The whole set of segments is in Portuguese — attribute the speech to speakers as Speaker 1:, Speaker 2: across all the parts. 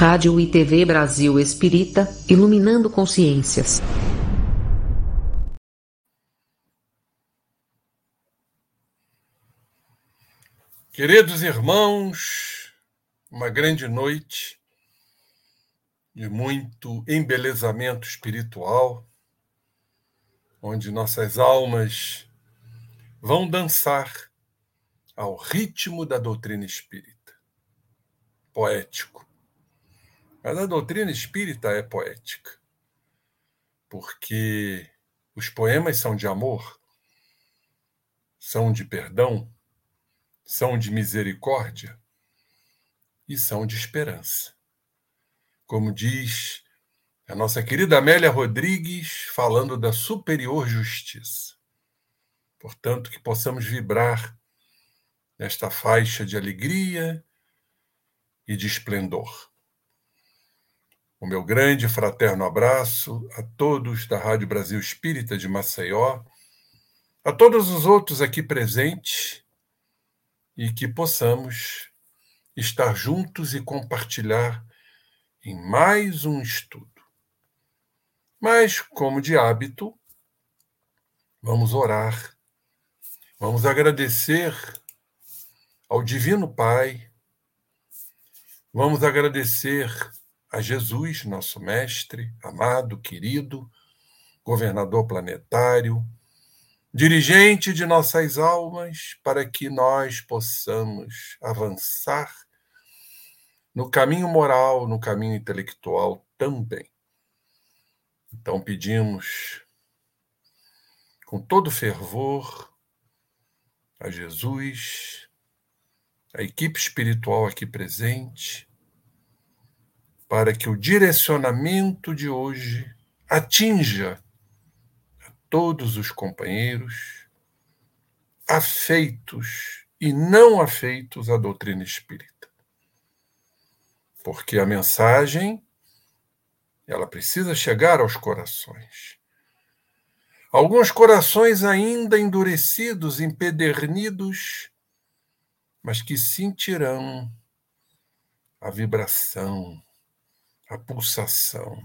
Speaker 1: Rádio e TV Brasil Espírita, iluminando consciências.
Speaker 2: Queridos irmãos, uma grande noite de muito embelezamento espiritual, onde nossas almas vão dançar ao ritmo da doutrina espírita. Poético. Mas a doutrina espírita é poética, porque os poemas são de amor, são de perdão, são de misericórdia e são de esperança. Como diz a nossa querida Amélia Rodrigues, falando da superior justiça. Portanto, que possamos vibrar nesta faixa de alegria e de esplendor. O meu grande fraterno abraço a todos da Rádio Brasil Espírita de Maceió, a todos os outros aqui presentes e que possamos estar juntos e compartilhar em mais um estudo. Mas, como de hábito, vamos orar, vamos agradecer ao Divino Pai, vamos agradecer a Jesus, nosso Mestre, amado, querido, governador planetário, dirigente de nossas almas, para que nós possamos avançar no caminho moral, no caminho intelectual também. Então pedimos com todo fervor a Jesus, a equipe espiritual aqui presente, para que o direcionamento de hoje atinja todos os companheiros afeitos e não afeitos à doutrina espírita. Porque a mensagem ela precisa chegar aos corações. Alguns corações ainda endurecidos, empedernidos, mas que sentirão a vibração, a pulsação,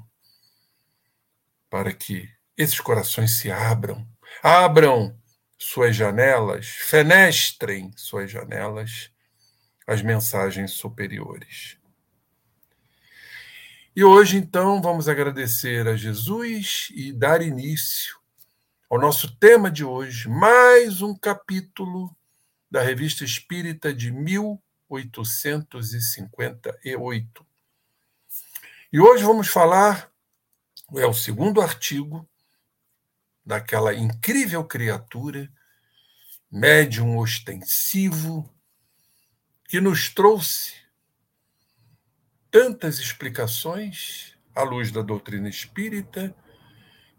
Speaker 2: para que esses corações se abram, abram suas janelas, fenestrem suas janelas às mensagens superiores. E hoje, então, vamos agradecer a Jesus e dar início ao nosso tema de hoje, mais um capítulo da Revista Espírita de 1858. E hoje vamos falar, é o segundo artigo daquela incrível criatura, médium ostensivo, que nos trouxe tantas explicações à luz da doutrina espírita,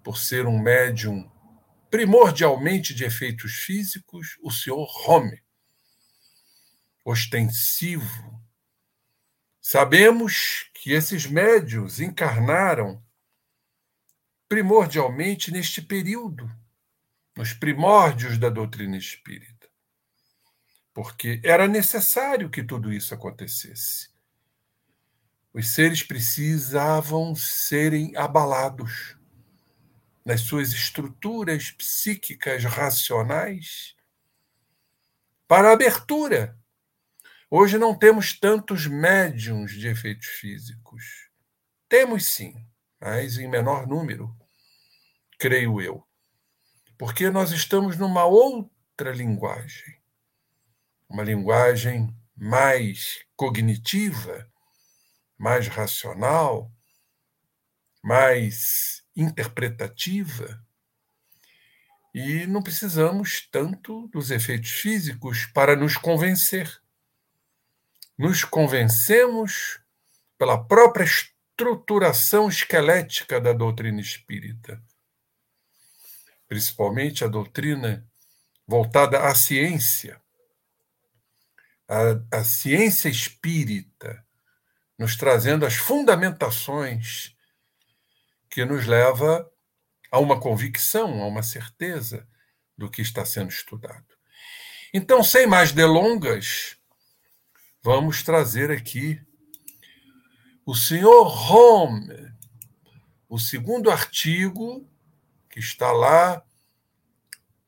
Speaker 2: por ser um médium primordialmente de efeitos físicos, o senhor Home. Ostensivo. Sabemos que esses médios encarnaram primordialmente neste período, nos primórdios da doutrina espírita. Porque era necessário que tudo isso acontecesse. Os seres precisavam serem abalados nas suas estruturas psíquicas racionais para abertura. Hoje não temos tantos médiums de efeitos físicos. Temos sim, mas em menor número, creio eu. Porque nós estamos numa outra linguagem, uma linguagem mais cognitiva, mais racional, mais interpretativa. E não precisamos tanto dos efeitos físicos para nos convencer. Nos convencemos pela própria estruturação esquelética da doutrina espírita, principalmente a doutrina voltada à ciência, a, a ciência espírita, nos trazendo as fundamentações que nos leva a uma convicção, a uma certeza do que está sendo estudado. Então, sem mais delongas, vamos trazer aqui o senhor Home, o segundo artigo que está lá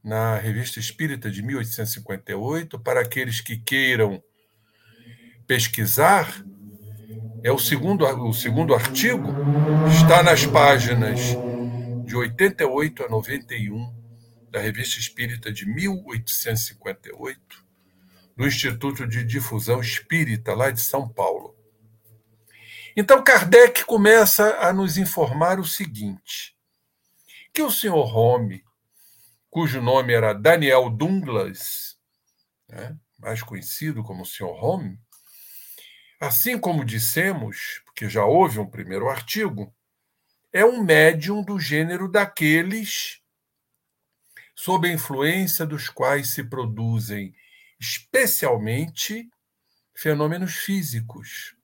Speaker 2: na Revista Espírita de 1858, para aqueles que queiram pesquisar, é o segundo, o segundo artigo, está nas páginas de 88 a 91 da Revista Espírita de 1858, do Instituto de Difusão Espírita, lá de São Paulo. Então, Kardec começa a nos informar o seguinte: que o senhor Home, cujo nome era Daniel Douglas, né, mais conhecido como o senhor Home, assim como dissemos, porque já houve um primeiro artigo, é um médium do gênero daqueles sob a influência dos quais se produzem especialmente fenômenos físicos,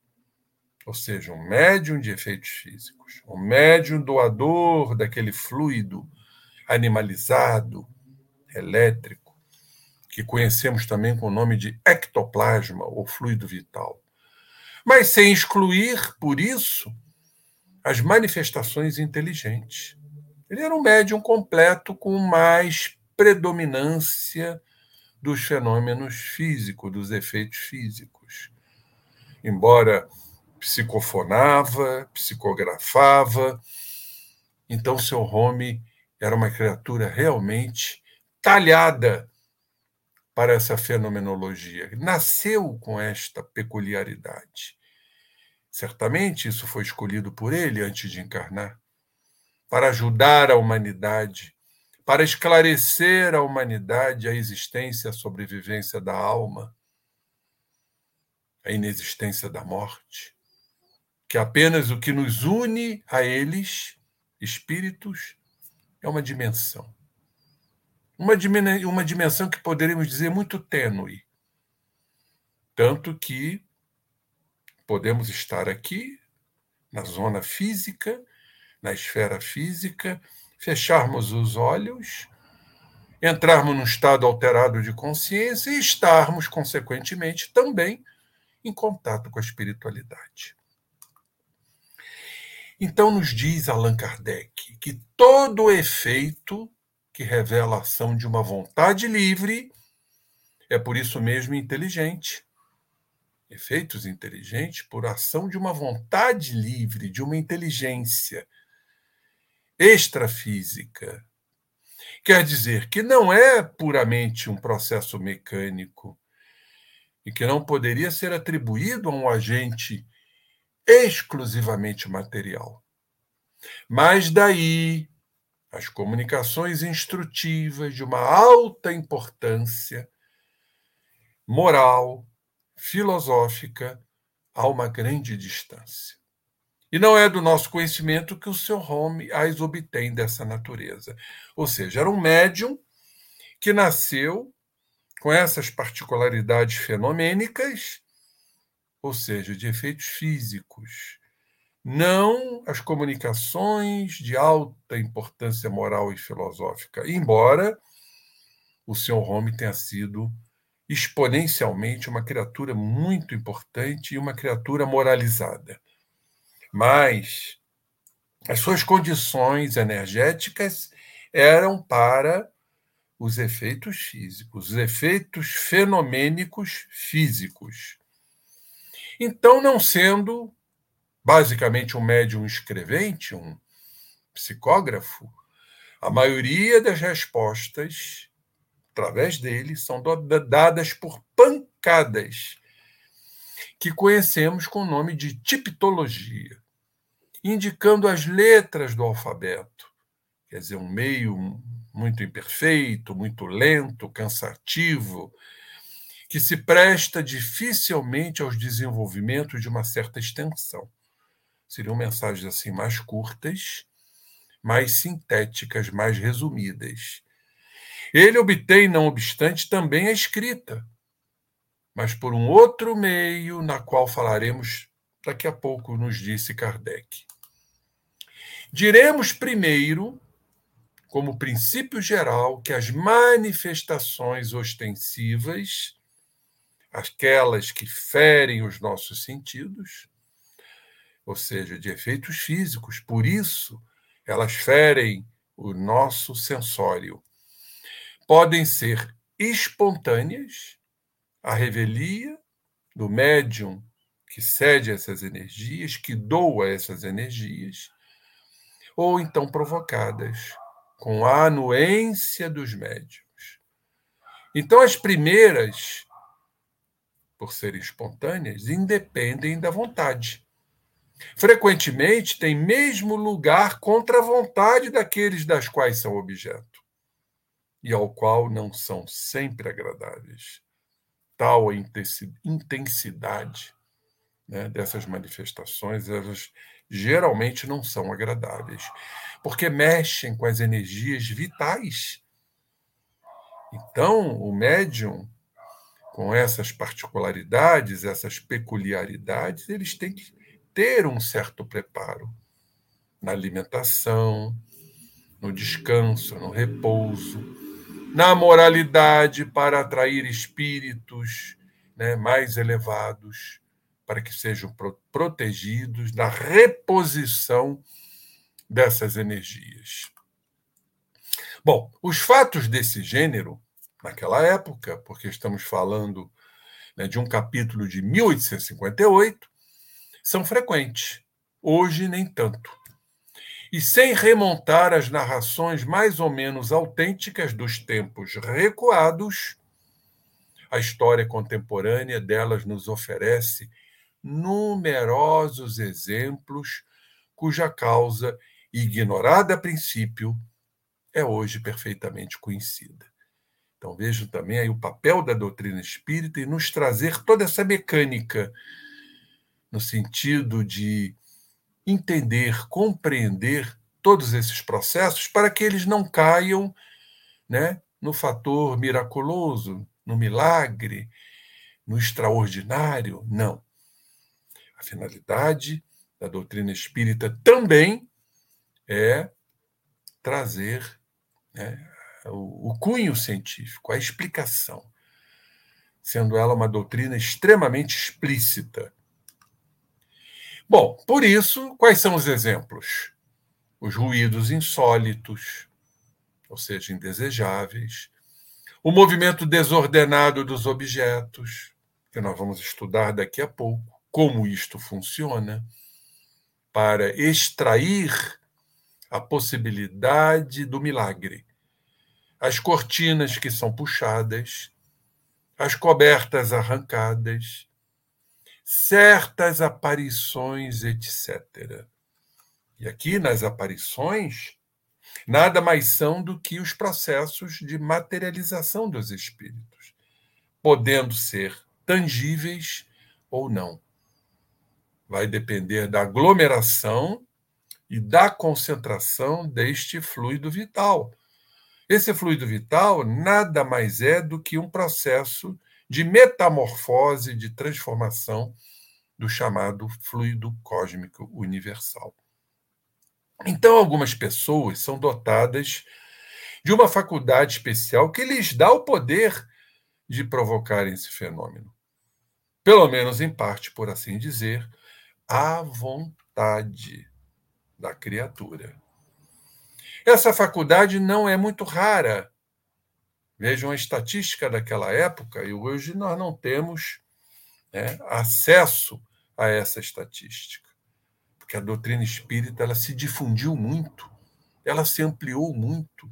Speaker 2: ou seja, um médium de efeitos físicos, um médium doador daquele fluido animalizado, elétrico, que conhecemos também com o nome de ectoplasma ou fluido vital. Mas sem excluir, por isso, as manifestações inteligentes. Ele era um médium completo com mais predominância dos fenômenos físicos, dos efeitos físicos. Embora psicofonava, psicografava, então seu Home era uma criatura realmente talhada para essa fenomenologia. Nasceu com esta peculiaridade. Certamente isso foi escolhido por ele antes de encarnar para ajudar a humanidade, para esclarecer a humanidade a existência e a sobrevivência da alma, a inexistência da morte, que apenas o que nos une a eles, espíritos, é uma dimensão. Uma, uma dimensão que poderíamos dizer muito tênue. Tanto que podemos estar aqui, na zona física, na esfera física, fecharmos os olhos, entrarmos num estado alterado de consciência e estarmos, consequentemente, também em contato com a espiritualidade. Então, nos diz Allan Kardec que todo efeito que revela a ação de uma vontade livre é por isso mesmo inteligente. Efeitos inteligentes por ação de uma vontade livre, de uma inteligência extrafísica. Quer dizer que não é puramente um processo mecânico e que não poderia ser atribuído a um agente exclusivamente material. Mas daí as comunicações instrutivas de uma alta importância moral, filosófica, a uma grande distância. E não é do nosso conhecimento que o seu Home as obtém dessa natureza. Ou seja, era um médium que nasceu com essas particularidades fenomênicas, ou seja, de efeitos físicos, não as comunicações de alta importância moral e filosófica, embora o senhor Home tenha sido exponencialmente uma criatura muito importante e uma criatura moralizada mas as suas condições energéticas eram para os efeitos físicos, os efeitos fenomênicos físicos. Então, não sendo basicamente um médium escrevente, um psicógrafo, a maioria das respostas, através dele, são dadas por pancadas, que conhecemos com o nome de tipologia indicando as letras do alfabeto. Quer dizer, um meio muito imperfeito, muito lento, cansativo, que se presta dificilmente aos desenvolvimentos de uma certa extensão. Seriam mensagens assim mais curtas, mais sintéticas, mais resumidas. Ele obtém, não obstante, também a escrita, mas por um outro meio, na qual falaremos daqui a pouco, nos disse Kardec. Diremos primeiro, como princípio geral, que as manifestações ostensivas, aquelas que ferem os nossos sentidos, ou seja, de efeitos físicos. Por isso, elas ferem o nosso sensório. Podem ser espontâneas, a revelia do médium que cede essas energias, que doa essas energias, ou então provocadas com a anuência dos médiums. Então, as primeiras, por serem espontâneas, independem da vontade. Frequentemente, têm mesmo lugar contra a vontade daqueles das quais são objeto, e ao qual não são sempre agradáveis. Tal a intensidade né, dessas manifestações, elas geralmente não são agradáveis, porque mexem com as energias vitais. Então, o médium, com essas particularidades, essas peculiaridades, eles têm que ter um certo preparo na alimentação, no descanso, no repouso, na moralidade para atrair espíritos né, mais elevados para que sejam protegidos da reposição dessas energias. Bom, os fatos desse gênero, naquela época, porque estamos falando né, de um capítulo de 1858, são frequentes. Hoje, nem tanto. E sem remontar as narrações mais ou menos autênticas dos tempos recuados, a história contemporânea delas nos oferece numerosos exemplos cuja causa, ignorada a princípio, é hoje perfeitamente conhecida. Então vejam também aí o papel da doutrina espírita em nos trazer toda essa mecânica no sentido de entender, compreender todos esses processos para que eles não caiam, né, no fator miraculoso, no milagre, no extraordinário, não. A finalidade da doutrina espírita também é trazer né, o, o cunho científico, a explicação, sendo ela uma doutrina extremamente explícita. Bom, por isso, quais são os exemplos? Os ruídos insólitos, ou seja, indesejáveis, o movimento desordenado dos objetos, que nós vamos estudar daqui a pouco, como isto funciona, para extrair a possibilidade do milagre. As cortinas que são puxadas, as cobertas arrancadas, certas aparições, etc. E aqui nas aparições, nada mais são do que os processos de materialização dos espíritos, podendo ser tangíveis ou não vai depender da aglomeração e da concentração deste fluido vital. Esse fluido vital nada mais é do que um processo de metamorfose, de transformação do chamado fluido cósmico universal. Então, algumas pessoas são dotadas de uma faculdade especial que lhes dá o poder de provocar esse fenômeno. Pelo menos em parte, por assim dizer, à vontade da criatura. Essa faculdade não é muito rara. Vejam a estatística daquela época, e hoje nós não temos né, acesso a essa estatística, porque a doutrina espírita ela se difundiu muito, ela se ampliou muito,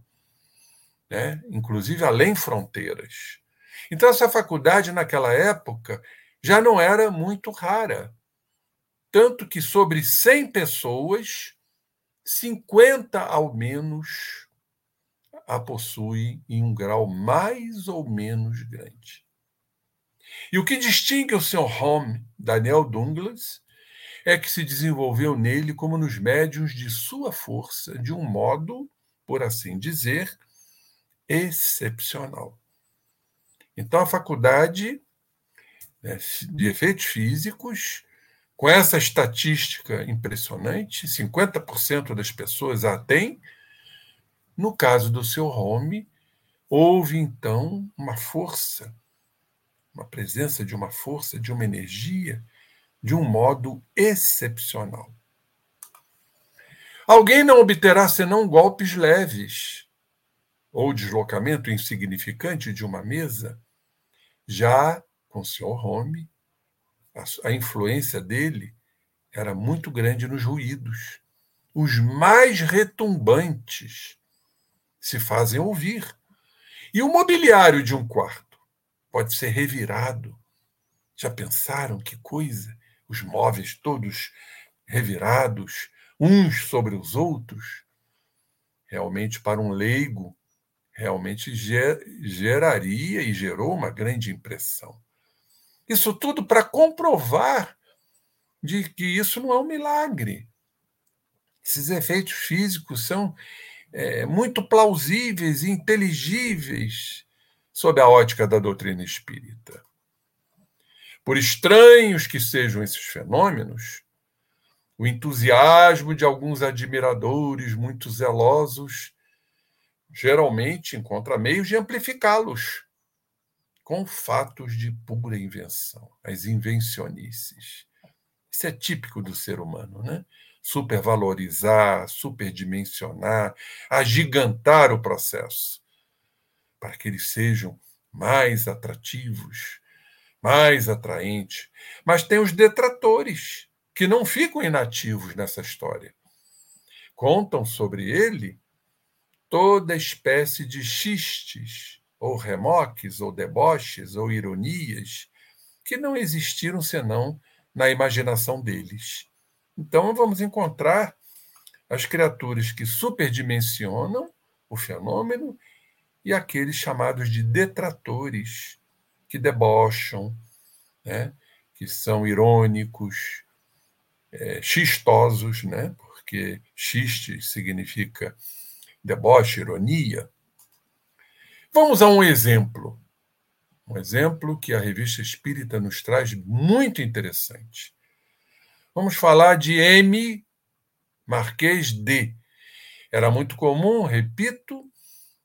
Speaker 2: né, inclusive além fronteiras. Então, essa faculdade, naquela época, já não era muito rara tanto que sobre 100 pessoas, 50 ao menos a possuem em um grau mais ou menos grande. E o que distingue o Sr. Home, Daniel Douglas, é que se desenvolveu nele como nos médios de sua força, de um modo, por assim dizer, excepcional. Então, a faculdade né, de efeitos físicos com essa estatística impressionante, 50% das pessoas a têm. No caso do seu home, houve então uma força, uma presença de uma força, de uma energia de um modo excepcional. Alguém não obterá senão golpes leves ou deslocamento insignificante de uma mesa. Já com Sr. Home, a, a influência dele era muito grande nos ruídos. Os mais retumbantes se fazem ouvir. E o mobiliário de um quarto pode ser revirado. Já pensaram que coisa? Os móveis todos revirados, uns sobre os outros. Realmente, para um leigo, realmente geraria e gerou uma grande impressão. Isso tudo para comprovar de que isso não é um milagre. Esses efeitos físicos são é, muito plausíveis e inteligíveis sob a ótica da doutrina espírita. Por estranhos que sejam esses fenômenos, o entusiasmo de alguns admiradores muito zelosos geralmente encontra meios de amplificá-los com fatos de pura invenção, as invencionices. Isso é típico do ser humano, né? Supervalorizar, superdimensionar, agigantar o processo, para que eles sejam mais atrativos, mais atraentes. Mas tem os detratores, que não ficam inativos nessa história. Contam sobre ele toda espécie de xistes, ou remoques, ou deboches, ou ironias, que não existiram senão na imaginação deles. Então, vamos encontrar as criaturas que superdimensionam o fenômeno e aqueles chamados de detratores, que debocham, né? que são irônicos, é, xistosos, né? porque xiste significa deboche, ironia. Vamos a um exemplo. Um exemplo que a revista Espírita nos traz muito interessante. Vamos falar de M. Marquês D. Era muito comum, repito,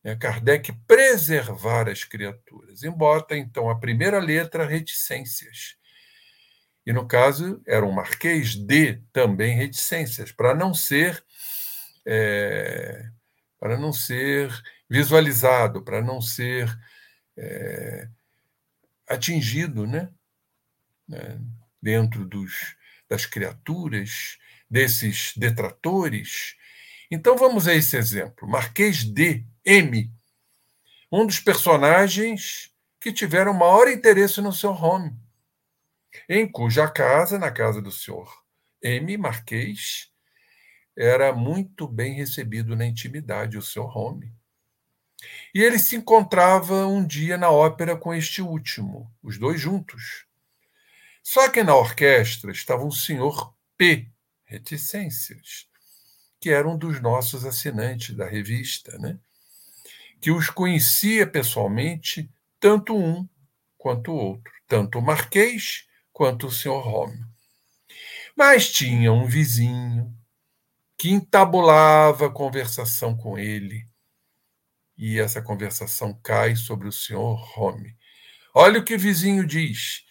Speaker 2: né, Kardec preservar as criaturas, embora então a primeira letra reticências. E no caso era um Marquês D também reticências, para não ser é, para não ser visualizado, para não ser é, atingido né? né? dentro dos, das criaturas, desses detratores. Então vamos a esse exemplo. Marquês de M, um dos personagens que tiveram maior interesse no seu home, em cuja casa, na casa do senhor M. Marquês, era muito bem recebido na intimidade, o seu home. E ele se encontrava um dia na ópera com este último, os dois juntos. Só que na orquestra estava um senhor P, reticências, que era um dos nossos assinantes da revista, né? que os conhecia pessoalmente, tanto um quanto o outro, tanto o Marquês quanto o senhor Home. Mas tinha um vizinho que entabulava conversação com ele, e essa conversação cai sobre o senhor Home. Olha o que o vizinho diz.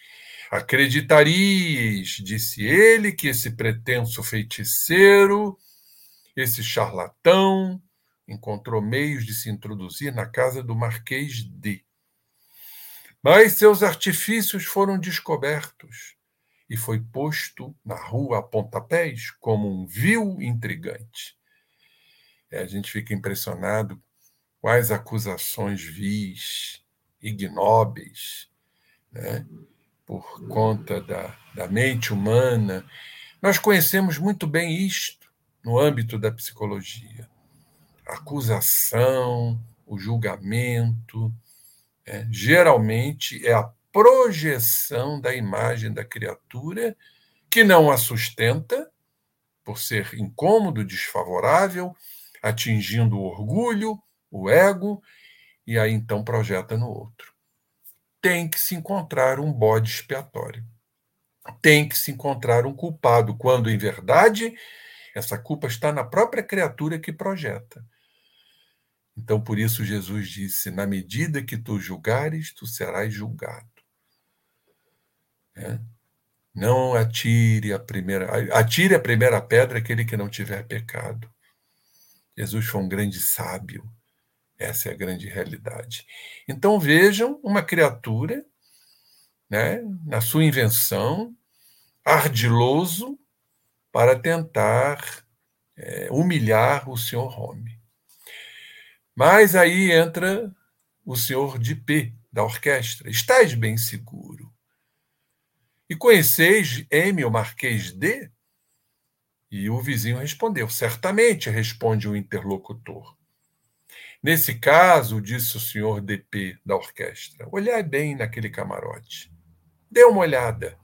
Speaker 2: Acreditarias, disse ele, que esse pretenso feiticeiro, esse charlatão, encontrou meios de se introduzir na casa do Marquês D. Mas seus artifícios foram descobertos e foi posto na rua a pontapés como um vil intrigante. É, a gente fica impressionado quais acusações vis, ignóbeis, né? por conta da, da mente humana. Nós conhecemos muito bem isto no âmbito da psicologia. A acusação, o julgamento, é, geralmente é a projeção da imagem da criatura que não a sustenta, por ser incômodo, desfavorável, atingindo o orgulho, o ego, e aí então projeta no outro. Tem que se encontrar um bode expiatório. Tem que se encontrar um culpado, quando, em verdade, essa culpa está na própria criatura que projeta. Então, por isso, Jesus disse: Na medida que tu julgares, tu serás julgado. É? Não atire a primeira, atire a primeira pedra aquele que não tiver pecado. Jesus foi um grande sábio. Essa é a grande realidade. Então vejam uma criatura, né, na sua invenção, ardiloso para tentar é, humilhar o senhor Home. Mas aí entra o senhor de P da orquestra. Estás bem seguro. E conheceis M, o Marquês de? E o vizinho respondeu: Certamente, responde o interlocutor. Nesse caso, disse o senhor DP da orquestra, olhai bem naquele camarote. Dê uma olhada.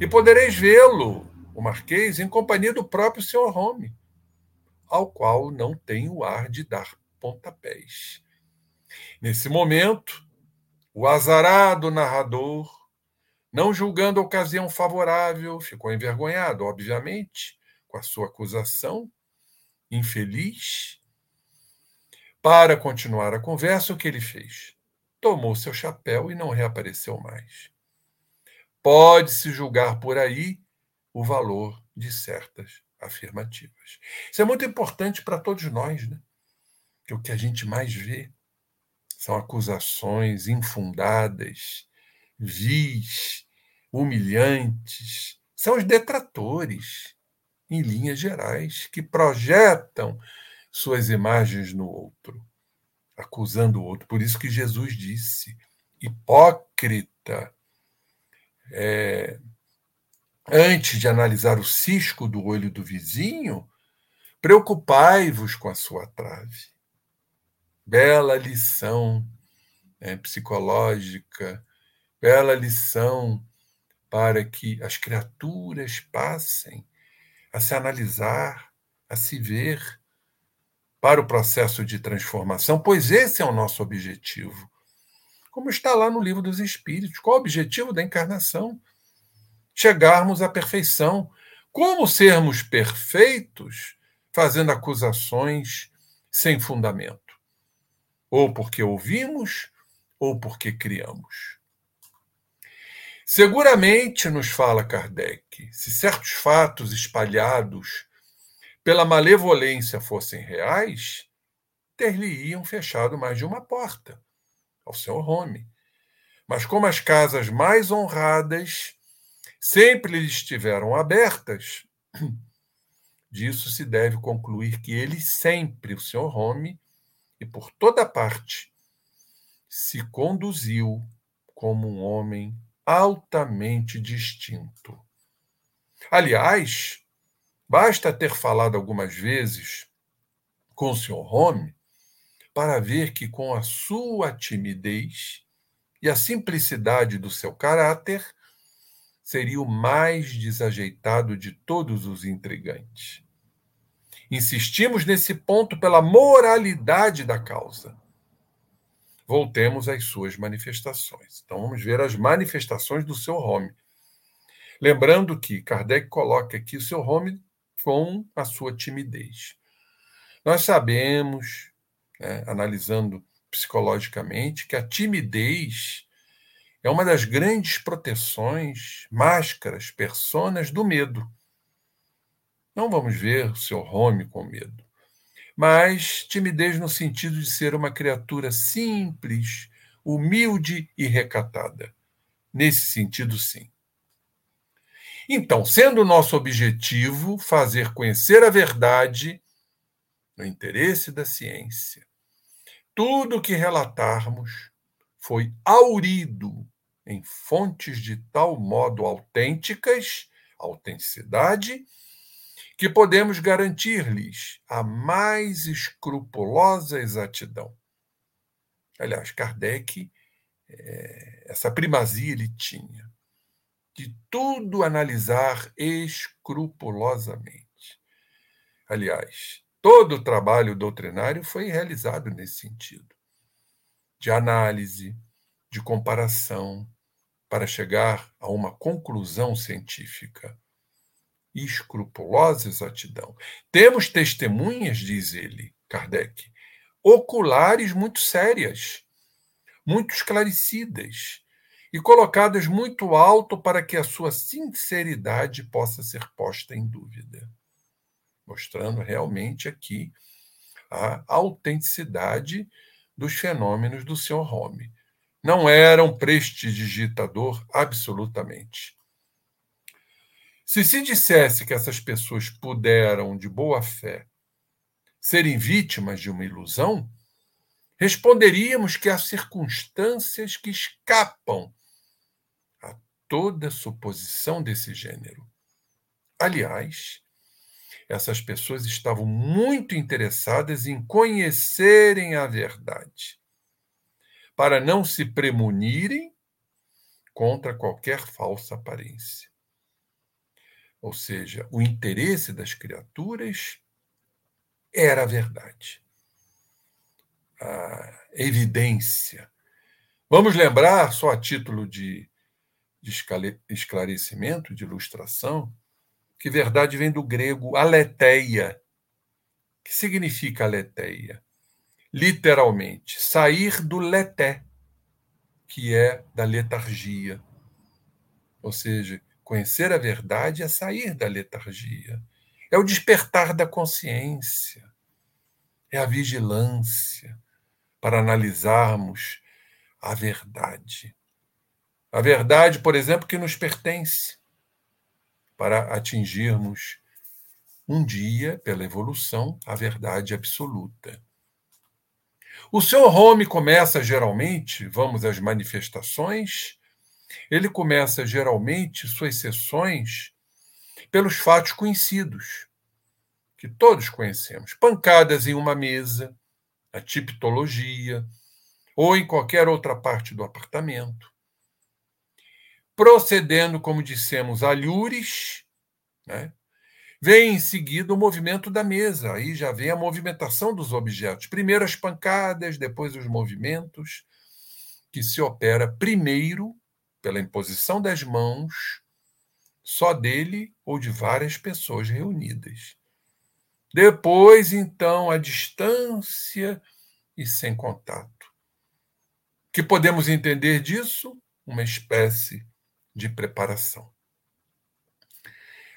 Speaker 2: E podereis vê-lo, o Marquês, em companhia do próprio senhor Home, ao qual não tem o ar de dar pontapés. Nesse momento, o azarado narrador, não julgando a ocasião favorável, ficou envergonhado, obviamente, com a sua acusação infeliz. Para continuar a conversa, o que ele fez? Tomou seu chapéu e não reapareceu mais. Pode-se julgar por aí o valor de certas afirmativas. Isso é muito importante para todos nós, né? Que o que a gente mais vê são acusações infundadas, vis, humilhantes, são os detratores, em linhas gerais, que projetam suas imagens no outro, acusando o outro. Por isso que Jesus disse: hipócrita, é, antes de analisar o cisco do olho do vizinho, preocupai-vos com a sua trave. Bela lição né, psicológica, bela lição para que as criaturas passem a se analisar, a se ver para o processo de transformação, pois esse é o nosso objetivo. Como está lá no livro dos Espíritos, qual o objetivo da encarnação? Chegarmos à perfeição. Como sermos perfeitos fazendo acusações sem fundamento? Ou porque ouvimos, ou porque criamos. Seguramente, nos fala Kardec, se certos fatos espalhados pela malevolência fossem reais, ter-lhe-iam fechado mais de uma porta ao seu home. Mas como as casas mais honradas sempre lhe estiveram abertas, disso se deve concluir que ele sempre, o senhor Home, e por toda parte, se conduziu como um homem altamente distinto. Aliás, basta ter falado algumas vezes com o Sr. Home para ver que, com a sua timidez e a simplicidade do seu caráter, seria o mais desajeitado de todos os intrigantes. Insistimos nesse ponto pela moralidade da causa voltemos às suas manifestações. Então vamos ver as manifestações do seu home. Lembrando que Kardec coloca aqui o seu home com a sua timidez. Nós sabemos, né, analisando psicologicamente, que a timidez é uma das grandes proteções, máscaras, personas do medo. Não vamos ver o seu home com medo mas timidez no sentido de ser uma criatura simples, humilde e recatada. Nesse sentido, sim. Então, sendo nosso objetivo fazer conhecer a verdade no interesse da ciência, tudo o que relatarmos foi aurido em fontes de tal modo autênticas, autenticidade, que podemos garantir-lhes a mais escrupulosa exatidão. Aliás, Kardec, é, essa primazia ele tinha, de tudo analisar escrupulosamente. Aliás, todo o trabalho doutrinário foi realizado nesse sentido, de análise, de comparação, para chegar a uma conclusão científica escrupulosa exatidão. Temos testemunhas, diz ele, Kardec, oculares muito sérias, muito esclarecidas, e colocadas muito alto para que a sua sinceridade possa ser posta em dúvida. Mostrando realmente aqui a autenticidade dos fenômenos do Sr. Home. Não era um prestidigitador absolutamente. Se se dissesse que essas pessoas puderam, de boa fé, serem vítimas de uma ilusão, responderíamos que há circunstâncias que escapam a toda suposição desse gênero. Aliás, essas pessoas estavam muito interessadas em conhecerem a verdade, para não se premunirem contra qualquer falsa aparência. Ou seja, o interesse das criaturas era a verdade. A evidência. Vamos lembrar, só a título de, de esclarecimento, de ilustração, que verdade vem do grego aletheia. que significa aletheia? Literalmente, sair do leté, que é da letargia. Ou seja, Conhecer a verdade é sair da letargia, é o despertar da consciência, é a vigilância para analisarmos a verdade. A verdade, por exemplo, que nos pertence, para atingirmos um dia, pela evolução, a verdade absoluta. O seu home começa geralmente, vamos às manifestações, ele começa geralmente suas sessões pelos fatos conhecidos, que todos conhecemos: pancadas em uma mesa, a tipologia, ou em qualquer outra parte do apartamento. Procedendo, como dissemos, alhures, né? Vem em seguida o movimento da mesa, aí já vem a movimentação dos objetos. Primeiro as pancadas, depois os movimentos, que se opera primeiro pela imposição das mãos, só dele ou de várias pessoas reunidas. Depois, então, a distância e sem contato. Que podemos entender disso? Uma espécie de preparação.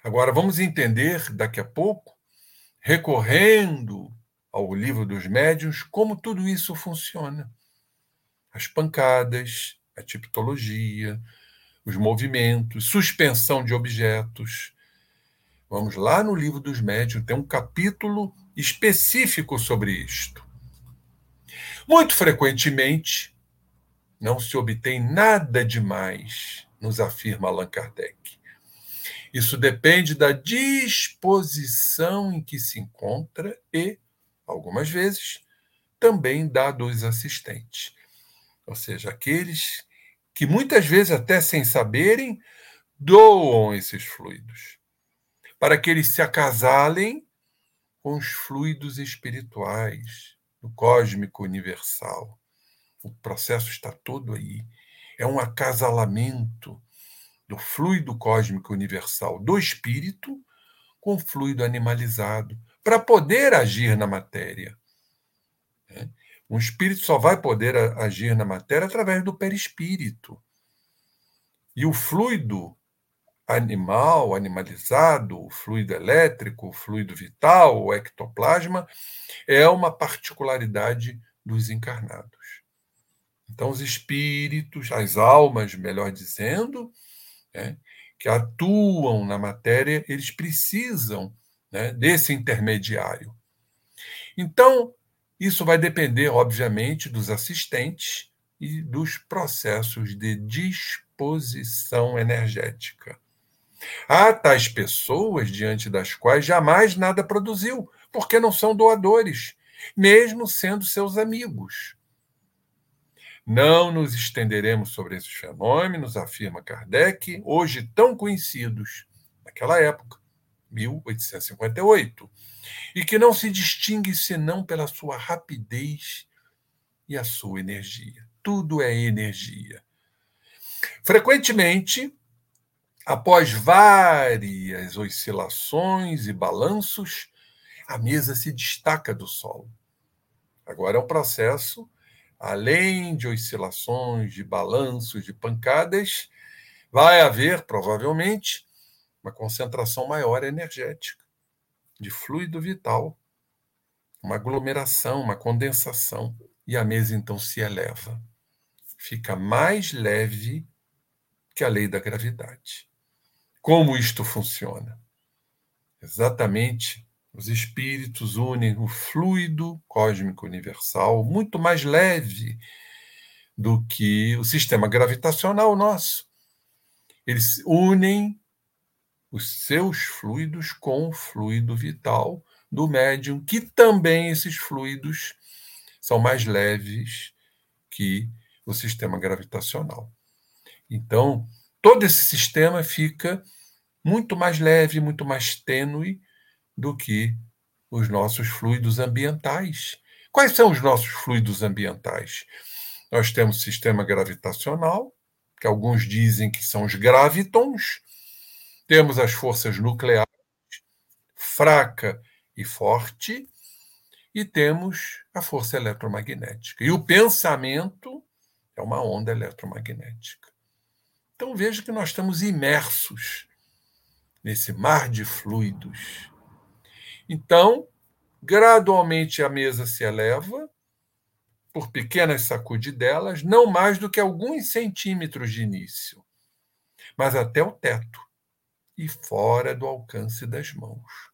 Speaker 2: Agora, vamos entender daqui a pouco, recorrendo ao livro dos médiuns, como tudo isso funciona. As pancadas, a tipologia, os movimentos, suspensão de objetos. Vamos lá no livro dos médiuns, tem um capítulo específico sobre isto. Muito frequentemente, não se obtém nada demais, nos afirma Allan Kardec. Isso depende da disposição em que se encontra e, algumas vezes, também da dos assistentes. Ou seja, aqueles que muitas vezes, até sem saberem, doam esses fluidos, para que eles se acasalem com os fluidos espirituais do cósmico universal. O processo está todo aí. É um acasalamento do fluido cósmico universal do espírito com o fluido animalizado, para poder agir na matéria. Né? Um espírito só vai poder agir na matéria através do perispírito. E o fluido animal, animalizado, fluido elétrico, fluido vital, o ectoplasma, é uma particularidade dos encarnados. Então, os espíritos, as almas, melhor dizendo, né, que atuam na matéria, eles precisam né, desse intermediário. Então, isso vai depender, obviamente, dos assistentes e dos processos de disposição energética. Há tais pessoas diante das quais jamais nada produziu, porque não são doadores, mesmo sendo seus amigos. Não nos estenderemos sobre esses fenômenos, afirma Kardec, hoje tão conhecidos, naquela época, 1858 e que não se distingue senão pela sua rapidez e a sua energia. Tudo é energia. Frequentemente, após várias oscilações e balanços, a mesa se destaca do solo. Agora é um processo além de oscilações, de balanços, de pancadas, vai haver, provavelmente, uma concentração maior energética, de fluido vital, uma aglomeração, uma condensação, e a mesa então se eleva. Fica mais leve que a lei da gravidade. Como isto funciona? Exatamente, os espíritos unem o fluido cósmico universal, muito mais leve do que o sistema gravitacional nosso. Eles unem os seus fluidos com o fluido vital do médium, que também esses fluidos são mais leves que o sistema gravitacional. Então, todo esse sistema fica muito mais leve, muito mais tênue do que os nossos fluidos ambientais. Quais são os nossos fluidos ambientais? Nós temos o sistema gravitacional, que alguns dizem que são os gravitons, temos as forças nucleares, fraca e forte, e temos a força eletromagnética. E o pensamento é uma onda eletromagnética. Então veja que nós estamos imersos nesse mar de fluidos. Então, gradualmente a mesa se eleva por pequenas sacudidelas, não mais do que alguns centímetros de início, mas até o teto e fora do alcance das mãos.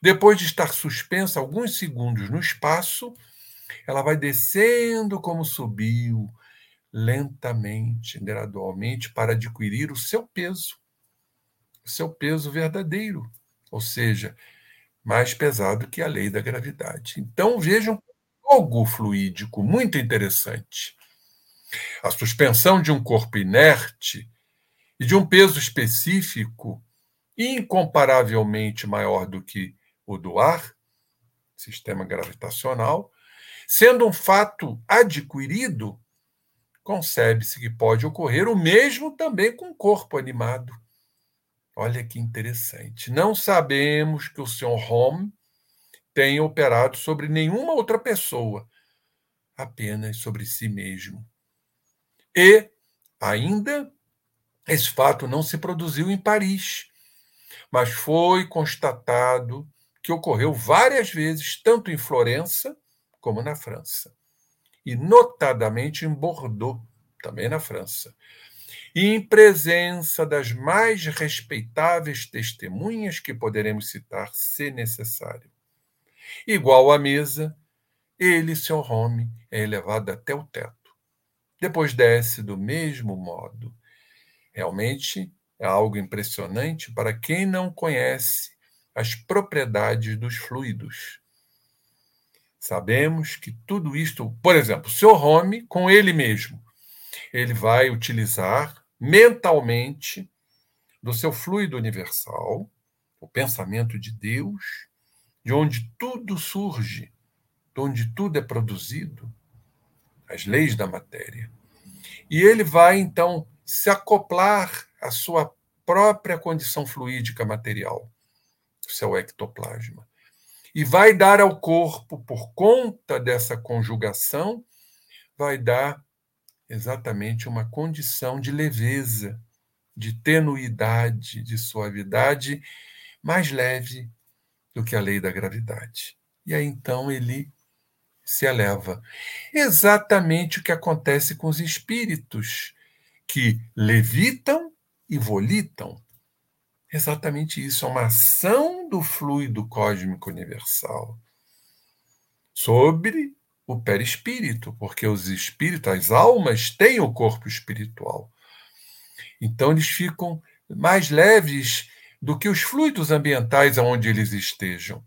Speaker 2: Depois de estar suspensa alguns segundos no espaço, ela vai descendo como subiu, lentamente, gradualmente, para adquirir o seu peso, o seu peso verdadeiro, ou seja, mais pesado que a lei da gravidade. Então vejam algo fluídico muito interessante. A suspensão de um corpo inerte e de um peso específico incomparavelmente maior do que o do ar, sistema gravitacional, sendo um fato adquirido concebe-se que pode ocorrer o mesmo também com o corpo animado. Olha que interessante. Não sabemos que o Sr. Home tenha operado sobre nenhuma outra pessoa, apenas sobre si mesmo. E, ainda, esse fato não se produziu em Paris, mas foi constatado que ocorreu várias vezes, tanto em Florença como na França e notadamente em Bordeaux, também na França, e em presença das mais respeitáveis testemunhas que poderemos citar, se necessário. Igual à mesa, ele, seu home, é elevado até o teto. Depois desce do mesmo modo. Realmente é algo impressionante para quem não conhece as propriedades dos fluidos. Sabemos que tudo isto, por exemplo, o seu home com ele mesmo, ele vai utilizar mentalmente do seu fluido universal, o pensamento de Deus, de onde tudo surge, de onde tudo é produzido, as leis da matéria. E ele vai então se acoplar à sua própria condição fluídica material, o seu ectoplasma e vai dar ao corpo, por conta dessa conjugação, vai dar exatamente uma condição de leveza, de tenuidade, de suavidade mais leve do que a lei da gravidade. E aí então ele se eleva. Exatamente o que acontece com os espíritos que levitam e volitam. Exatamente isso, é uma ação do fluido cósmico universal sobre o perispírito, porque os espíritos, as almas, têm o corpo espiritual. Então, eles ficam mais leves do que os fluidos ambientais aonde eles estejam.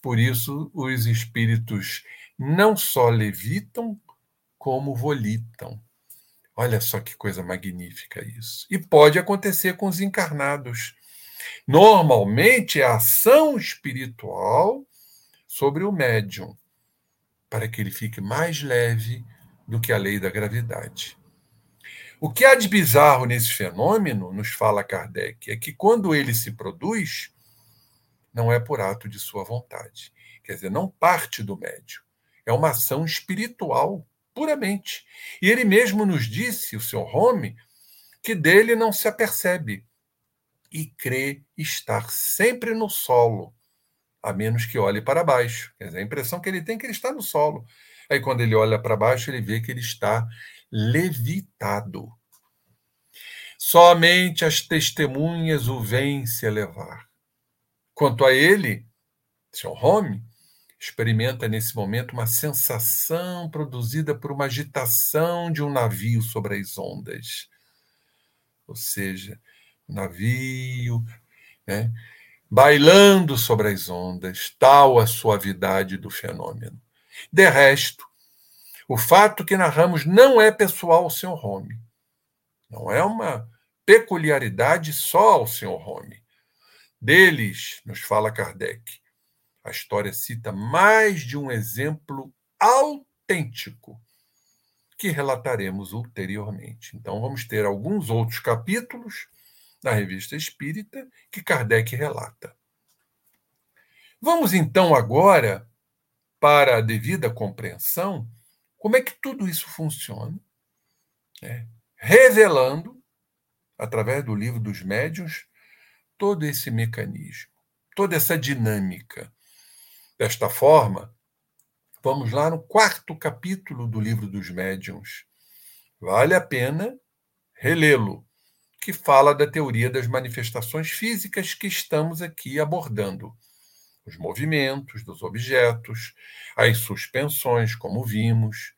Speaker 2: Por isso, os espíritos não só levitam, como volitam. Olha só que coisa magnífica isso. E pode acontecer com os encarnados. Normalmente é a ação espiritual sobre o médium, para que ele fique mais leve do que a lei da gravidade. O que há de bizarro nesse fenômeno, nos fala Kardec, é que quando ele se produz, não é por ato de sua vontade. Quer dizer, não parte do médium. É uma ação espiritual puramente. E ele mesmo nos disse, o seu Home, que dele não se apercebe e crê estar sempre no solo, a menos que olhe para baixo. Quer dizer, a impressão que ele tem é que ele está no solo. Aí, quando ele olha para baixo, ele vê que ele está levitado. Somente as testemunhas o vêm se elevar. Quanto a ele, seu Home, experimenta nesse momento uma sensação produzida por uma agitação de um navio sobre as ondas. Ou seja, navio né, bailando sobre as ondas, tal a suavidade do fenômeno. De resto, o fato que narramos não é pessoal ao Sr. Home. Não é uma peculiaridade só ao Sr. Home. Deles, nos fala Kardec, a história cita mais de um exemplo autêntico que relataremos ulteriormente. Então, vamos ter alguns outros capítulos na Revista Espírita que Kardec relata. Vamos então agora para a devida compreensão como é que tudo isso funciona, né? revelando, através do livro dos médiuns, todo esse mecanismo, toda essa dinâmica Desta forma, vamos lá no quarto capítulo do Livro dos Médiuns. Vale a pena relê-lo, que fala da teoria das manifestações físicas que estamos aqui abordando. Os movimentos dos objetos, as suspensões, como vimos,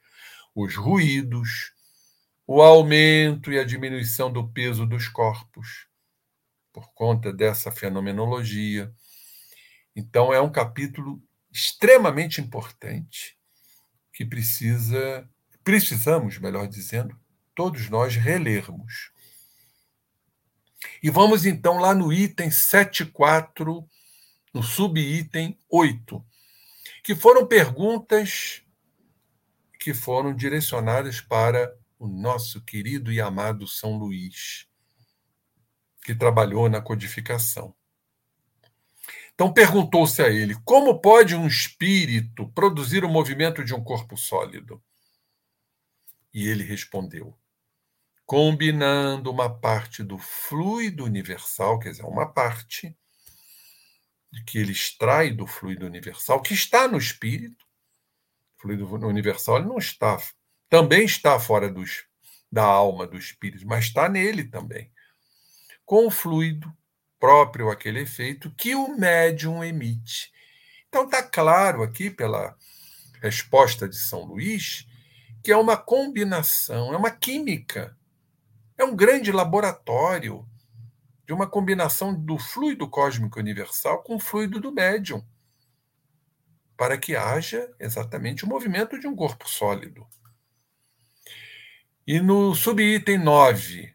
Speaker 2: os ruídos, o aumento e a diminuição do peso dos corpos, por conta dessa fenomenologia. Então, é um capítulo extremamente importante que precisa, precisamos, melhor dizendo, todos nós relermos. E vamos então lá no item 7.4, no subitem 8, que foram perguntas que foram direcionadas para o nosso querido e amado São Luís, que trabalhou na codificação. Então perguntou-se a ele: como pode um espírito produzir o movimento de um corpo sólido? E ele respondeu: combinando uma parte do fluido universal, quer dizer, uma parte que ele extrai do fluido universal, que está no espírito. O fluido universal ele não está, também está fora dos, da alma do espírito, mas está nele também. Com o fluido próprio aquele efeito que o médium emite. Então está claro aqui pela resposta de São Luís que é uma combinação, é uma química, é um grande laboratório de uma combinação do fluido cósmico universal com o fluido do médium, para que haja exatamente o movimento de um corpo sólido. E no subitem 9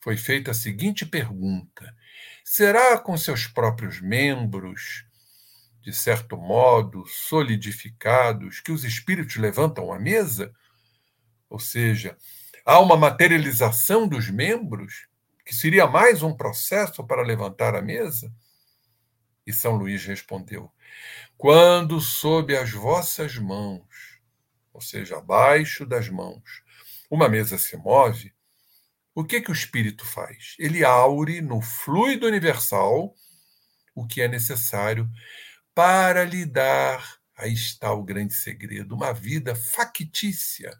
Speaker 2: foi feita a seguinte pergunta: será com seus próprios membros, de certo modo, solidificados, que os espíritos levantam a mesa? Ou seja, há uma materialização dos membros, que seria mais um processo para levantar a mesa? E São Luís respondeu: Quando sob as vossas mãos, ou seja, abaixo das mãos, uma mesa se move, o que, que o espírito faz? Ele aure no fluido universal o que é necessário para lhe dar, aí está o grande segredo, uma vida factícia.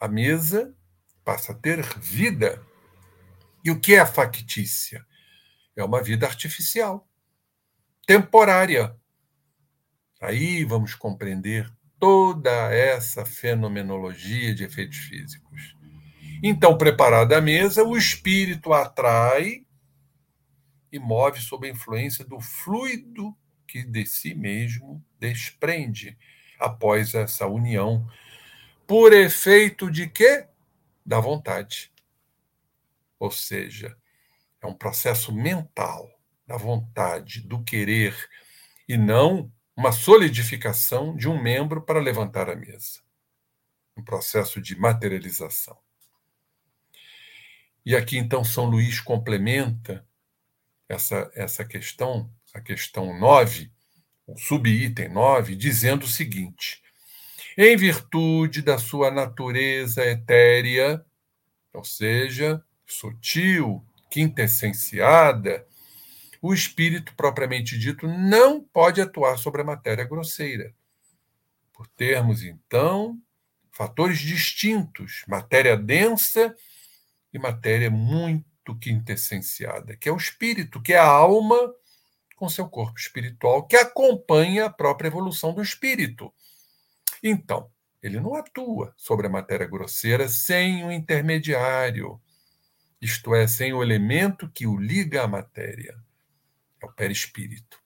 Speaker 2: A mesa passa a ter vida. E o que é a factícia? É uma vida artificial, temporária. Aí vamos compreender toda essa fenomenologia de efeitos físicos. Então, preparada a mesa, o espírito atrai e move sob a influência do fluido que de si mesmo desprende após essa união. Por efeito de quê? Da vontade. Ou seja, é um processo mental, da vontade, do querer, e não uma solidificação de um membro para levantar a mesa. Um processo de materialização. E aqui então São Luís complementa essa, essa questão, a questão 9, o subitem 9, dizendo o seguinte: em virtude da sua natureza etérea, ou seja, sutil, quintessenciada, o espírito propriamente dito não pode atuar sobre a matéria grosseira. Por termos, então, fatores distintos, matéria densa e matéria muito quintessenciada, que é o espírito, que é a alma com seu corpo espiritual, que acompanha a própria evolução do espírito. Então, ele não atua sobre a matéria grosseira sem um intermediário, isto é, sem o elemento que o liga à matéria é o perispírito.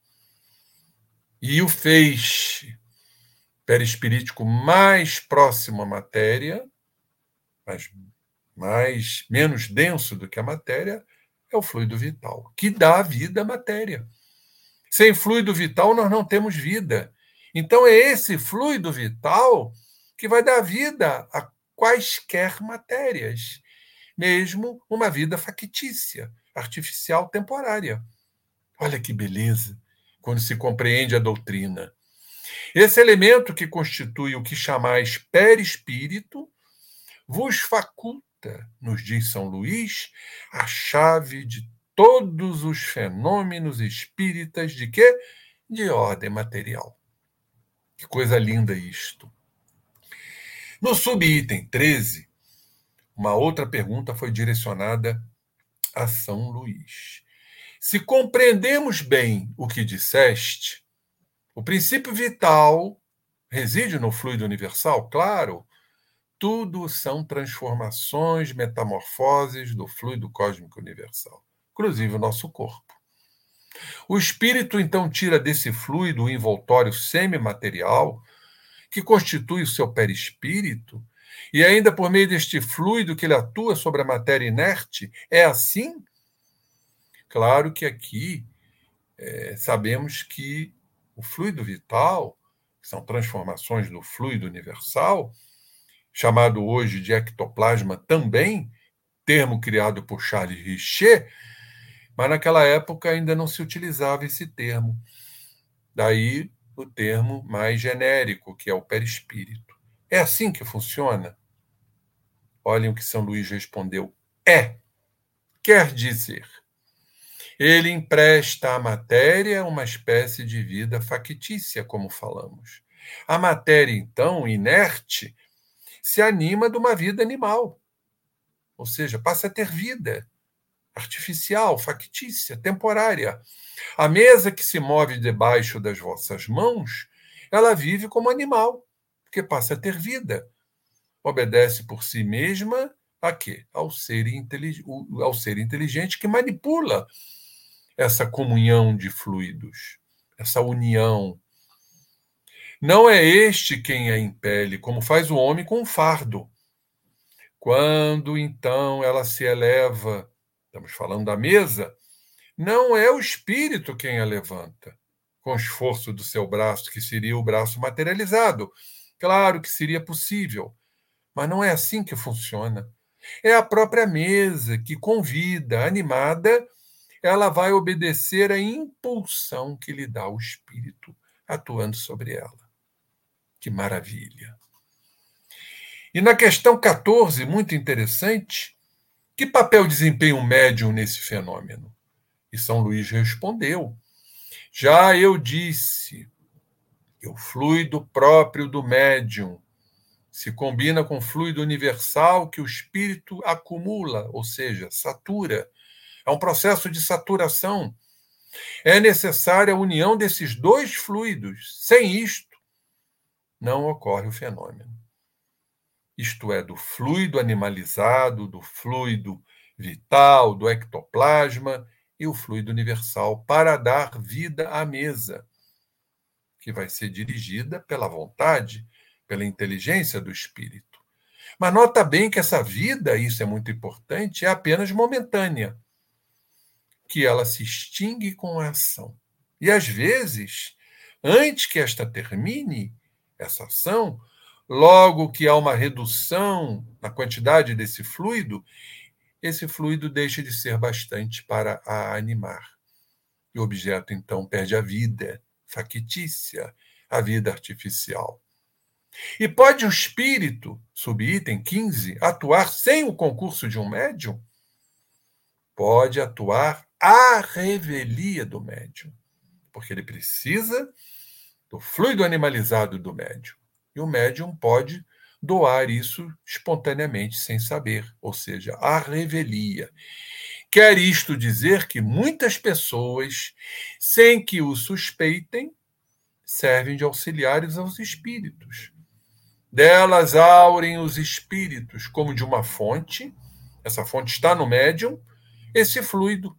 Speaker 2: E o feixe perispirítico mais próximo à matéria, mas mais menos denso do que a matéria, é o fluido vital, que dá vida à matéria. Sem fluido vital, nós não temos vida. Então, é esse fluido vital que vai dar vida a quaisquer matérias, mesmo uma vida factícia, artificial, temporária. Olha que beleza quando se compreende a doutrina. Esse elemento que constitui o que chamais perispírito vos faculta, nos diz São Luís, a chave de todos os fenômenos espíritas de quê? De ordem material. Que coisa linda isto. No subitem 13, uma outra pergunta foi direcionada a São Luís. Se compreendemos bem o que disseste, o princípio vital reside no fluido universal, claro. Tudo são transformações, metamorfoses do fluido cósmico universal, inclusive o nosso corpo. O espírito então tira desse fluido o envoltório semimaterial, que constitui o seu perispírito, e ainda por meio deste fluido que ele atua sobre a matéria inerte, é assim? Claro que aqui é, sabemos que o fluido vital, que são transformações do fluido universal, chamado hoje de ectoplasma também, termo criado por Charles Richer, mas naquela época ainda não se utilizava esse termo. Daí o termo mais genérico, que é o perispírito. É assim que funciona? Olhem o que São Luís respondeu. É. Quer dizer, ele empresta à matéria uma espécie de vida factícia, como falamos. A matéria, então, inerte, se anima de uma vida animal, ou seja, passa a ter vida artificial, factícia, temporária. A mesa que se move debaixo das vossas mãos, ela vive como animal, porque passa a ter vida. Obedece por si mesma a quê? Ao ser, ao ser inteligente que manipula essa comunhão de fluidos, essa união. Não é este quem a impele, como faz o homem com o fardo. Quando então ela se eleva, estamos falando da mesa, não é o espírito quem a levanta, com esforço do seu braço, que seria o braço materializado. Claro que seria possível, mas não é assim que funciona. É a própria mesa que convida, animada, ela vai obedecer à impulsão que lhe dá o Espírito atuando sobre ela. Que maravilha! E na questão 14, muito interessante, que papel desempenha o médium nesse fenômeno? E São Luís respondeu: Já eu disse que o fluido próprio do médium se combina com o fluido universal que o espírito acumula, ou seja, satura é um processo de saturação. É necessária a união desses dois fluidos. Sem isto, não ocorre o fenômeno. Isto é, do fluido animalizado, do fluido vital, do ectoplasma e o fluido universal, para dar vida à mesa, que vai ser dirigida pela vontade, pela inteligência do espírito. Mas nota bem que essa vida, isso é muito importante, é apenas momentânea que ela se extingue com a ação. E às vezes, antes que esta termine, essa ação, logo que há uma redução na quantidade desse fluido, esse fluido deixa de ser bastante para a animar. E o objeto, então, perde a vida factícia, a vida artificial. E pode o espírito, subitem 15, atuar sem o concurso de um médium? Pode atuar à revelia do médium, porque ele precisa do fluido animalizado do médium. E o médium pode doar isso espontaneamente, sem saber, ou seja, à revelia. Quer isto dizer que muitas pessoas, sem que o suspeitem, servem de auxiliares aos espíritos. Delas aurem os espíritos como de uma fonte, essa fonte está no médium, esse fluido,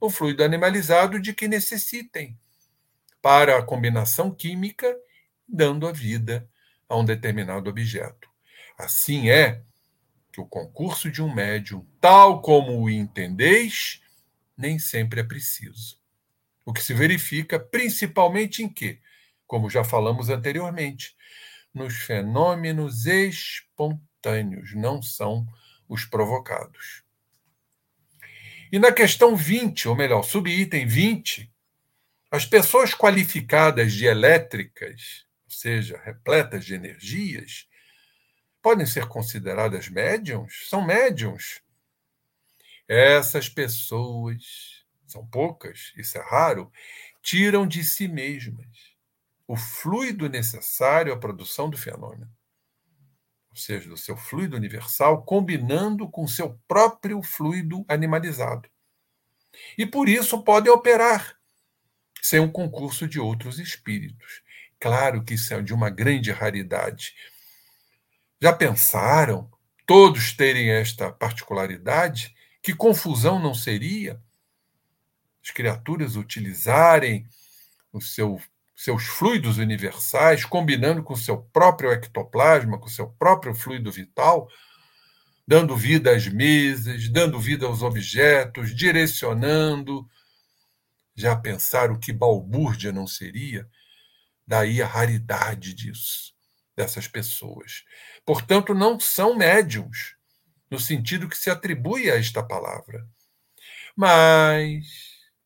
Speaker 2: o fluido animalizado de que necessitem, para a combinação química, dando a vida a um determinado objeto. Assim é que o concurso de um médium, tal como o entendeis, nem sempre é preciso. O que se verifica principalmente em quê? Como já falamos anteriormente, nos fenômenos espontâneos, não são os provocados. E na questão 20, ou melhor, subitem 20, as pessoas qualificadas de elétricas, seja, repletas de energias, podem ser consideradas médiums? São médiums. Essas pessoas, são poucas, isso é raro, tiram de si mesmas o fluido necessário à produção do fenômeno. Ou seja, do seu fluido universal, combinando com seu próprio fluido animalizado. E por isso podem operar sem um concurso de outros espíritos. Claro que isso é de uma grande raridade já pensaram todos terem esta particularidade? Que confusão não seria as criaturas utilizarem os seu, seus fluidos universais, combinando com o seu próprio ectoplasma, com o seu próprio fluido vital, dando vida às mesas, dando vida aos objetos, direcionando. Já pensaram que balbúrdia não seria? Daí a raridade disso, dessas pessoas. Portanto, não são médiums, no sentido que se atribui a esta palavra. Mas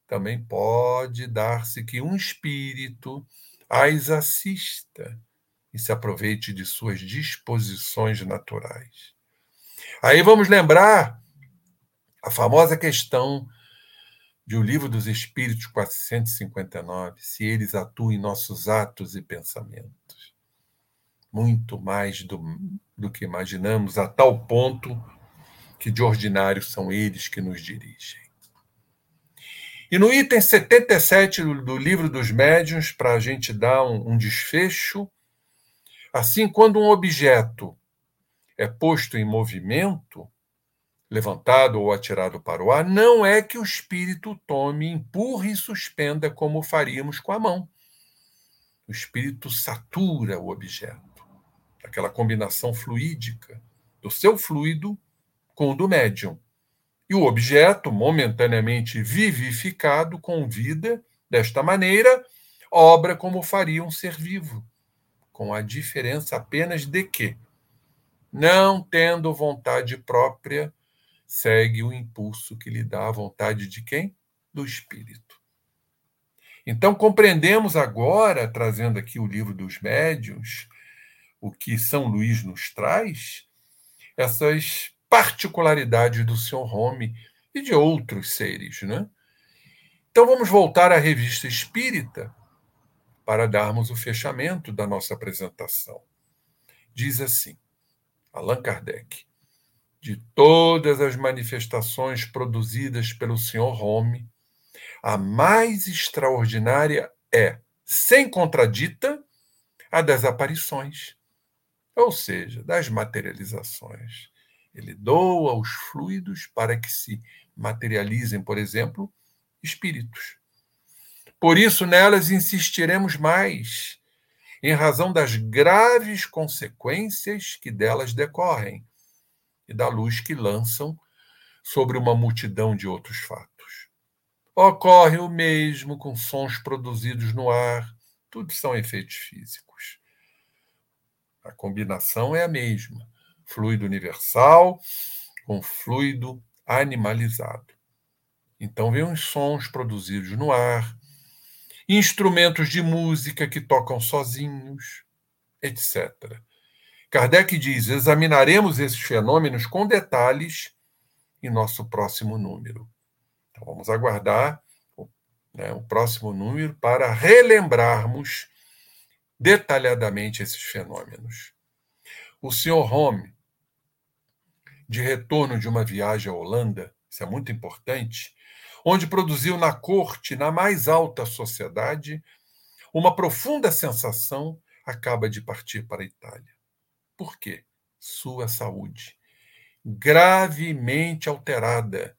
Speaker 2: também pode dar-se que um espírito as assista e se aproveite de suas disposições naturais. Aí vamos lembrar a famosa questão de O Livro dos Espíritos 459, se eles atuam em nossos atos e pensamentos muito mais do, do que imaginamos, a tal ponto que de ordinário são eles que nos dirigem. E no item 77 do, livro dos médiuns, para a gente dar um, um desfecho, assim, quando um objeto é posto em movimento, levantado ou atirado para o ar, não é que o espírito tome, empurre e suspenda como faríamos com a mão. O espírito satura o objeto aquela combinação fluídica do seu fluido com o do médium. E o objeto, momentaneamente vivificado com vida, desta maneira, obra como faria um ser vivo, com a diferença apenas de que, não tendo vontade própria, segue o impulso que lhe dá a vontade de quem? Do espírito. Então, compreendemos agora, trazendo aqui o livro dos médiuns, o que São Luís nos traz, essas particularidades do Sr. Home e de outros seres. Né? Então vamos voltar à revista espírita para darmos o fechamento da nossa apresentação. Diz assim, Allan Kardec, de todas as manifestações produzidas pelo Sr. Home, a mais extraordinária é, sem contradita, a das aparições ou seja, das materializações. Ele doa os fluidos para que se materializem, por exemplo, espíritos. Por isso, nelas insistiremos mais, em razão das graves consequências que delas decorrem e da luz que lançam sobre uma multidão de outros fatos. Ocorre o mesmo com sons produzidos no ar, tudo são efeitos físicos. A combinação é a mesma: fluido universal com fluido animalizado. Então, vem os sons produzidos no ar, instrumentos de música que tocam sozinhos, etc. Kardec diz: examinaremos esses fenômenos com detalhes em nosso próximo número. Então, vamos aguardar né, o próximo número para relembrarmos detalhadamente esses fenômenos. O senhor Home, de retorno de uma viagem à Holanda, isso é muito importante, onde produziu na corte, na mais alta sociedade, uma profunda sensação, acaba de partir para a Itália. Por quê? Sua saúde, gravemente alterada,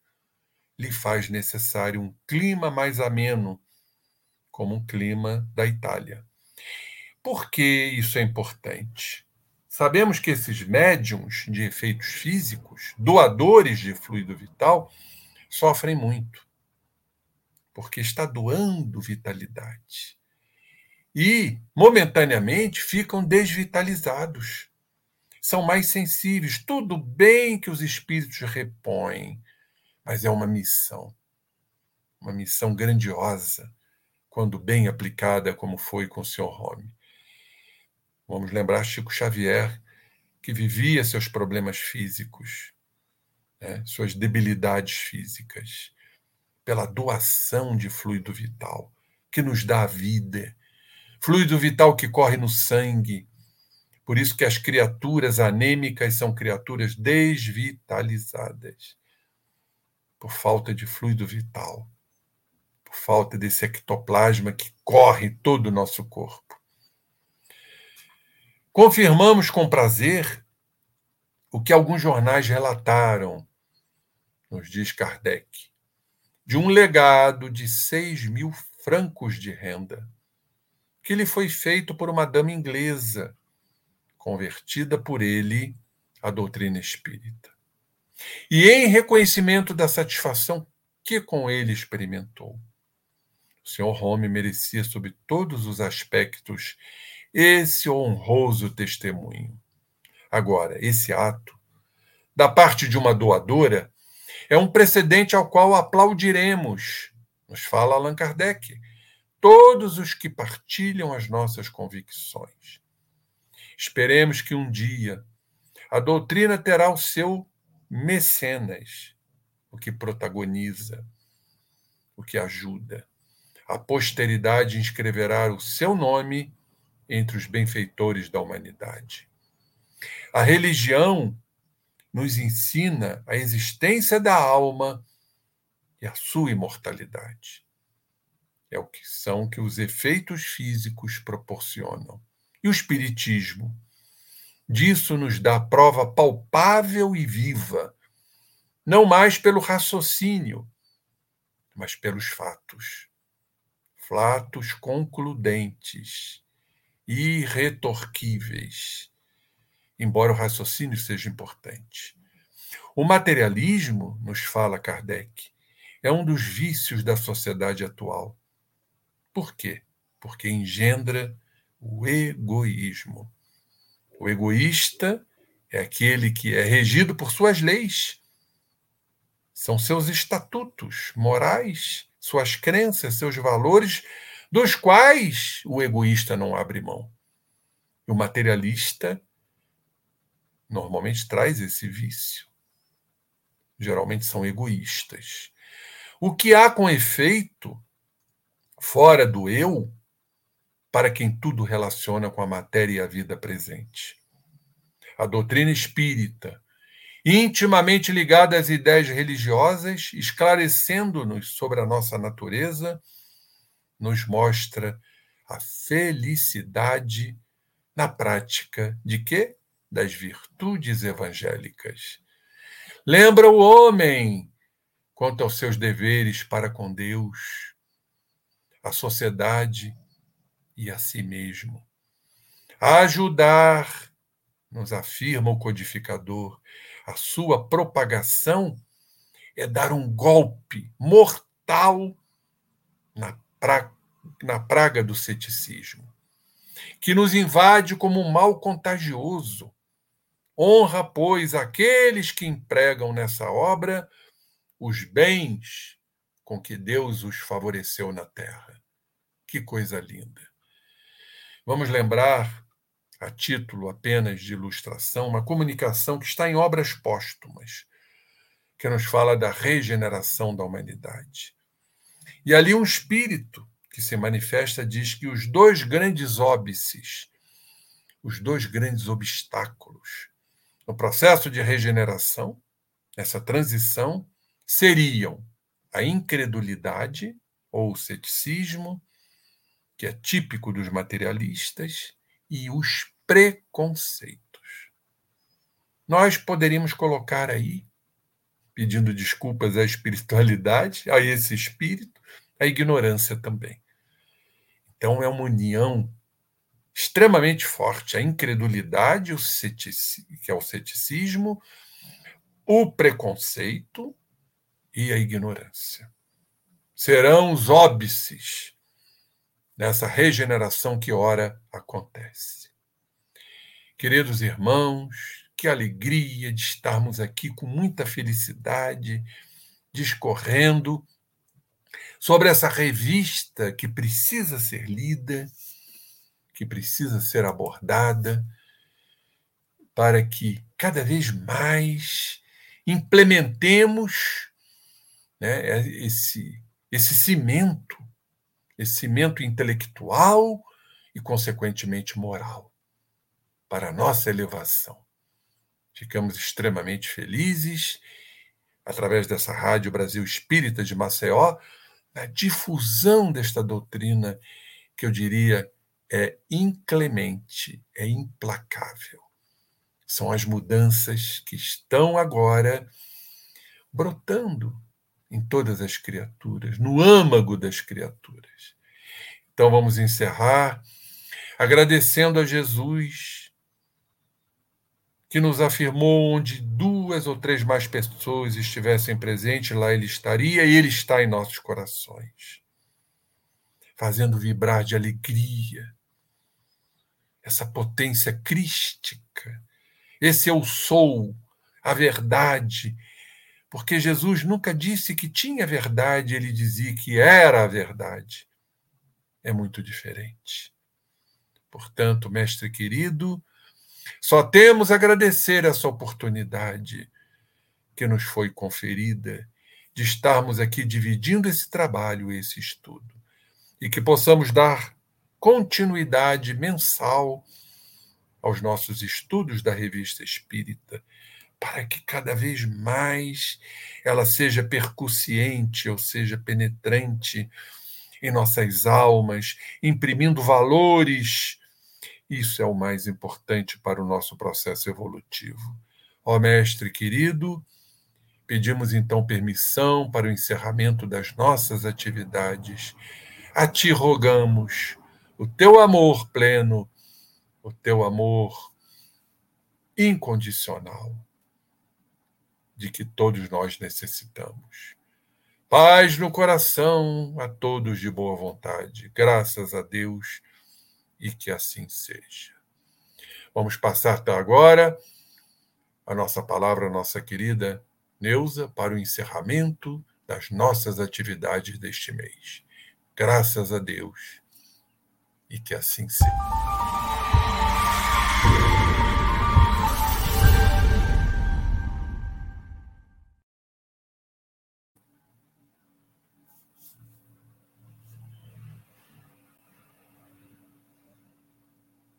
Speaker 2: lhe faz necessário um clima mais ameno, como um clima da Itália. Por que isso é importante? Sabemos que esses médiums de efeitos físicos, doadores de fluido vital, sofrem muito, porque está doando vitalidade. E, momentaneamente, ficam desvitalizados. São mais sensíveis. Tudo bem que os espíritos repõem, mas é uma missão. Uma missão grandiosa, quando bem aplicada, como foi com o Sr. Home. Vamos lembrar Chico Xavier, que vivia seus problemas físicos, né, suas debilidades físicas, pela doação de fluido vital, que nos dá a vida. Fluido vital que corre no sangue. Por isso que as criaturas anêmicas são criaturas desvitalizadas por falta de fluido vital, por falta desse ectoplasma que corre todo o nosso corpo. Confirmamos com prazer o que alguns jornais relataram, nos diz Kardec, de um legado de 6 mil francos de renda, que lhe foi feito por uma dama inglesa, convertida por ele à doutrina espírita. E em reconhecimento da satisfação que com ele experimentou. O senhor Home merecia, sob todos os aspectos, esse honroso testemunho. Agora, esse ato, da parte de uma doadora, é um precedente ao qual aplaudiremos, nos fala Allan Kardec, todos os que partilham as nossas convicções. Esperemos que um dia a doutrina terá o seu mecenas, o que protagoniza, o que ajuda. A posteridade inscreverá o seu nome entre os benfeitores da humanidade. A religião nos ensina a existência da alma e a sua imortalidade. É o que são que os efeitos físicos proporcionam. E o espiritismo disso nos dá prova palpável e viva, não mais pelo raciocínio, mas pelos fatos. Fatos concludentes, irretorquíveis, embora o raciocínio seja importante. O materialismo, nos fala Kardec, é um dos vícios da sociedade atual. Por quê? Porque engendra o egoísmo. O egoísta é aquele que é regido por suas leis. São seus estatutos morais, suas crenças, seus valores, dos quais o egoísta não abre mão. O materialista normalmente traz esse vício. Geralmente são egoístas. O que há com efeito fora do eu para quem tudo relaciona com a matéria e a vida presente. A doutrina espírita, intimamente ligada às ideias religiosas, esclarecendo-nos sobre a nossa natureza, nos mostra a felicidade na prática de quê? Das virtudes evangélicas. Lembra o homem quanto aos seus deveres para com Deus, a sociedade e a si mesmo. Ajudar, nos afirma o codificador, a sua propagação é dar um golpe mortal na, pra, na praga do ceticismo, que nos invade como um mal contagioso. Honra, pois, aqueles que empregam nessa obra os bens com que Deus os favoreceu na terra. Que coisa linda! Vamos lembrar a título apenas de ilustração, uma comunicação que está em obras póstumas, que nos fala da regeneração da humanidade. E ali um espírito que se manifesta diz que os dois grandes óbices, os dois grandes obstáculos no processo de regeneração, essa transição, seriam a incredulidade ou o ceticismo, que é típico dos materialistas, e os preconceitos. Nós poderíamos colocar aí, pedindo desculpas à espiritualidade, a esse espírito, a ignorância também. Então é uma união extremamente forte, a incredulidade, que é o ceticismo, o preconceito e a ignorância. Serão os óbices nessa regeneração que ora acontece. Queridos irmãos, que alegria de estarmos aqui com muita felicidade, discorrendo sobre essa revista que precisa ser lida, que precisa ser abordada, para que cada vez mais implementemos né, esse, esse cimento esse cimento intelectual e, consequentemente, moral, para a nossa elevação. Ficamos extremamente felizes, através dessa Rádio Brasil Espírita de Maceió, na difusão desta doutrina que eu diria é inclemente, é implacável. São as mudanças que estão agora brotando em todas as criaturas, no âmago das criaturas. Então vamos encerrar agradecendo a Jesus que nos afirmou onde duas ou três mais pessoas estivessem presentes, lá ele estaria e ele está em nossos corações, fazendo vibrar de alegria essa potência crística. Esse eu sou, a verdade porque Jesus nunca disse que tinha verdade, ele dizia que era a verdade. É muito diferente. Portanto, mestre querido, só temos a agradecer essa oportunidade que nos foi conferida de estarmos aqui dividindo esse trabalho, esse estudo, e que possamos dar continuidade mensal aos nossos estudos da Revista Espírita para que cada vez mais ela seja percussiente, ou seja, penetrante em nossas almas, imprimindo valores. Isso é o mais importante para o nosso processo evolutivo. Ó Mestre querido, pedimos então permissão para o encerramento das nossas atividades. A ti rogamos o teu amor pleno, o teu amor incondicional de que todos nós necessitamos. Paz no coração a todos de boa vontade, graças a Deus, e que assim seja. Vamos passar então agora a nossa palavra, a nossa querida Neuza, para o encerramento das nossas atividades deste mês. Graças a Deus, e que assim seja.